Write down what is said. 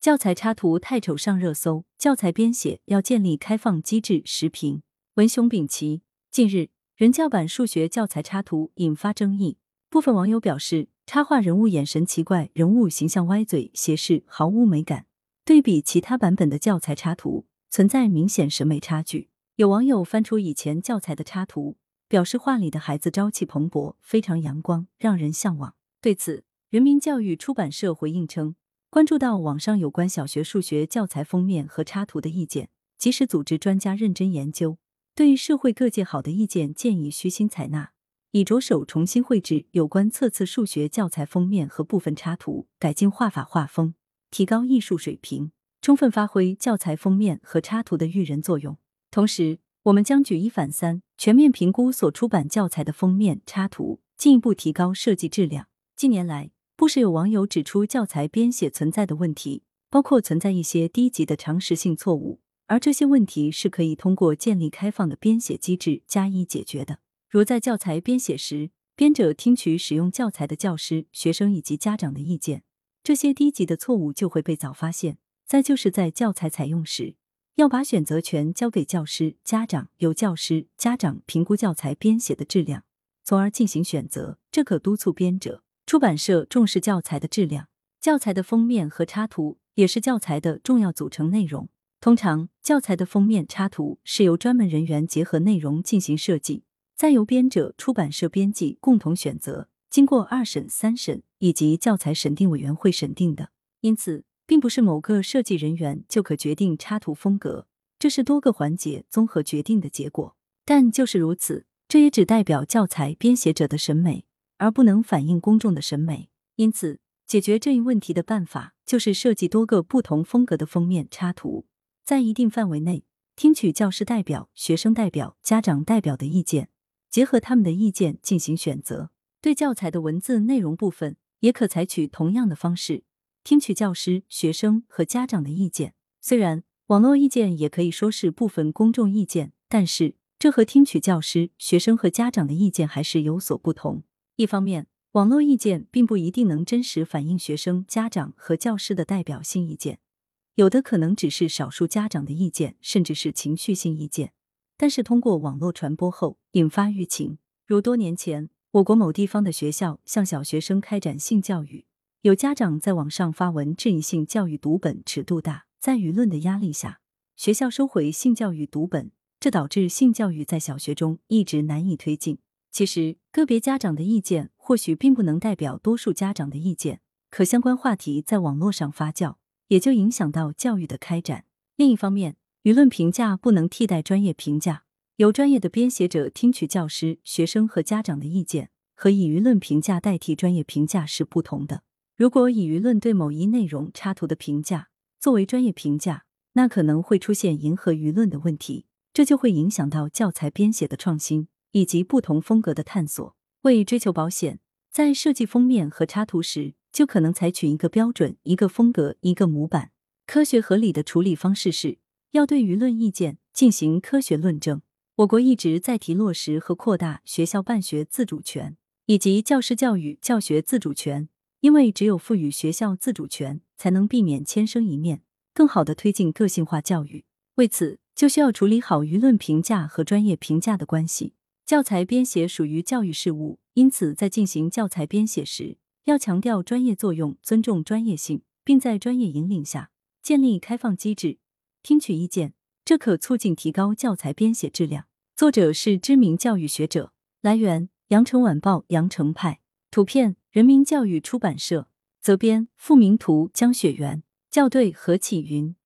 教材插图太丑上热搜，教材编写要建立开放机制。时评文雄丙奇。近日，人教版数学教材插图引发争议，部分网友表示，插画人物眼神奇怪，人物形象歪嘴斜视，毫无美感。对比其他版本的教材插图，存在明显审美差距。有网友翻出以前教材的插图，表示画里的孩子朝气蓬勃，非常阳光，让人向往。对此，人民教育出版社回应称。关注到网上有关小学数学教材封面和插图的意见，及时组织专家认真研究，对社会各界好的意见建议虚心采纳，已着手重新绘制有关册次数学教材封面和部分插图，改进画法画风，提高艺术水平，充分发挥教材封面和插图的育人作用。同时，我们将举一反三，全面评估所出版教材的封面插图，进一步提高设计质量。近年来，不时有网友指出教材编写存在的问题，包括存在一些低级的常识性错误，而这些问题是可以通过建立开放的编写机制加以解决的。如在教材编写时，编者听取使用教材的教师、学生以及家长的意见，这些低级的错误就会被早发现。再就是在教材采用时，要把选择权交给教师、家长，由教师、家长评估教材编写的质量，从而进行选择。这可督促编者。出版社重视教材的质量，教材的封面和插图也是教材的重要组成内容。通常，教材的封面插图是由专门人员结合内容进行设计，再由编者、出版社编辑共同选择，经过二审、三审以及教材审定委员会审定的。因此，并不是某个设计人员就可决定插图风格，这是多个环节综合决定的结果。但就是如此，这也只代表教材编写者的审美。而不能反映公众的审美，因此解决这一问题的办法就是设计多个不同风格的封面插图，在一定范围内听取教师代表、学生代表、家长代表的意见，结合他们的意见进行选择。对教材的文字内容部分，也可采取同样的方式，听取教师、学生和家长的意见。虽然网络意见也可以说是部分公众意见，但是这和听取教师、学生和家长的意见还是有所不同。一方面，网络意见并不一定能真实反映学生、家长和教师的代表性意见，有的可能只是少数家长的意见，甚至是情绪性意见。但是通过网络传播后，引发舆情，如多年前我国某地方的学校向小学生开展性教育，有家长在网上发文质疑性教育读本尺度大，在舆论的压力下，学校收回性教育读本，这导致性教育在小学中一直难以推进。其实，个别家长的意见或许并不能代表多数家长的意见，可相关话题在网络上发酵，也就影响到教育的开展。另一方面，舆论评价不能替代专业评价，由专业的编写者听取教师、学生和家长的意见，和以舆论评价代替专业评价是不同的。如果以舆论对某一内容插图的评价作为专业评价，那可能会出现迎合舆论的问题，这就会影响到教材编写的创新。以及不同风格的探索，为追求保险，在设计封面和插图时，就可能采取一个标准、一个风格、一个模板。科学合理的处理方式是要对舆论意见进行科学论证。我国一直在提落实和扩大学校办学自主权以及教师教育教学自主权，因为只有赋予学校自主权，才能避免千生一面，更好的推进个性化教育。为此，就需要处理好舆论评价和专业评价的关系。教材编写属于教育事务，因此在进行教材编写时，要强调专业作用，尊重专业性，并在专业引领下建立开放机制，听取意见，这可促进提高教材编写质量。作者是知名教育学者。来源：羊城晚报羊城派。图片：人民教育出版社。责编：付明图，江雪源。校对：何启云。